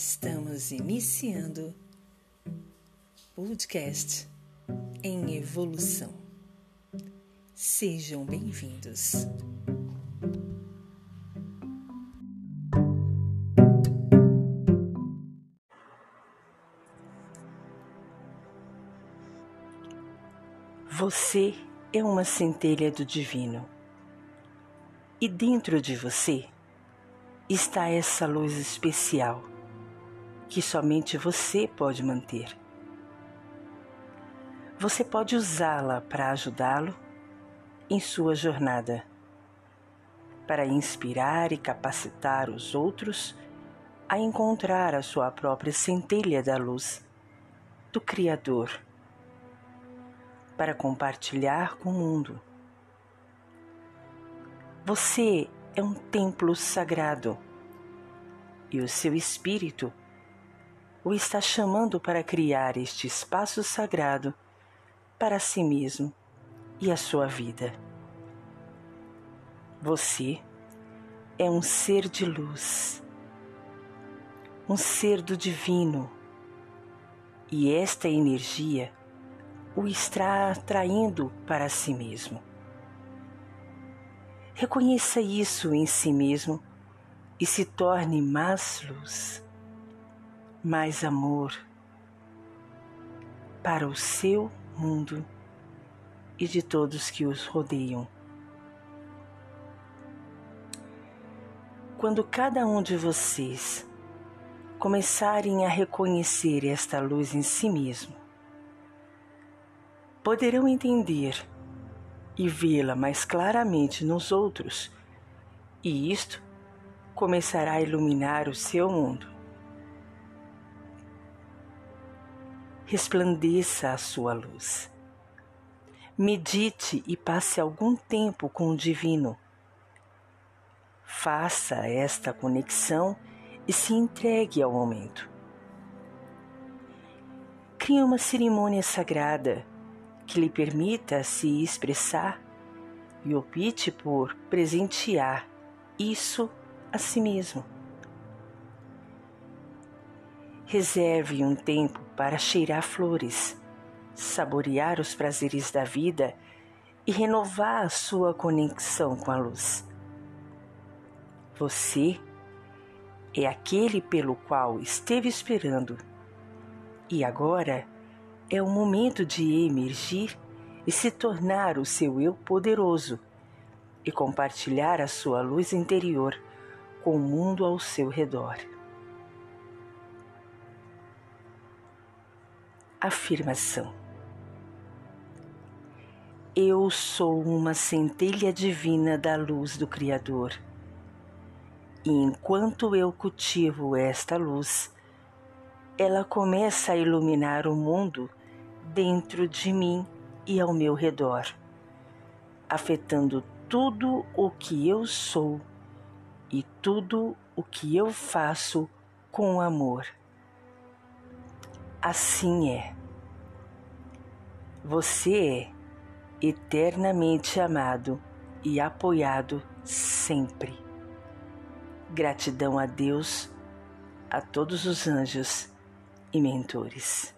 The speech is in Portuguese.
Estamos iniciando podcast em evolução. Sejam bem-vindos. Você é uma centelha do divino. E dentro de você está essa luz especial que somente você pode manter. Você pode usá-la para ajudá-lo em sua jornada, para inspirar e capacitar os outros a encontrar a sua própria centelha da luz do Criador, para compartilhar com o mundo. Você é um templo sagrado e o seu espírito o está chamando para criar este espaço sagrado para si mesmo e a sua vida. Você é um ser de luz, um ser do divino, e esta energia o está atraindo para si mesmo. Reconheça isso em si mesmo e se torne mais luz mais amor para o seu mundo e de todos que os rodeiam. Quando cada um de vocês começarem a reconhecer esta luz em si mesmo, poderão entender e vê-la mais claramente nos outros, e isto começará a iluminar o seu mundo. Resplandeça a sua luz. Medite e passe algum tempo com o Divino. Faça esta conexão e se entregue ao momento. Crie uma cerimônia sagrada que lhe permita se expressar e opte por presentear isso a si mesmo. Reserve um tempo para cheirar flores, saborear os prazeres da vida e renovar a sua conexão com a luz. Você é aquele pelo qual esteve esperando e agora é o momento de emergir e se tornar o seu eu poderoso e compartilhar a sua luz interior com o mundo ao seu redor. Afirmação. Eu sou uma centelha divina da luz do Criador. E enquanto eu cultivo esta luz, ela começa a iluminar o mundo dentro de mim e ao meu redor, afetando tudo o que eu sou e tudo o que eu faço com amor. Assim é. Você é eternamente amado e apoiado sempre. Gratidão a Deus, a todos os anjos e mentores.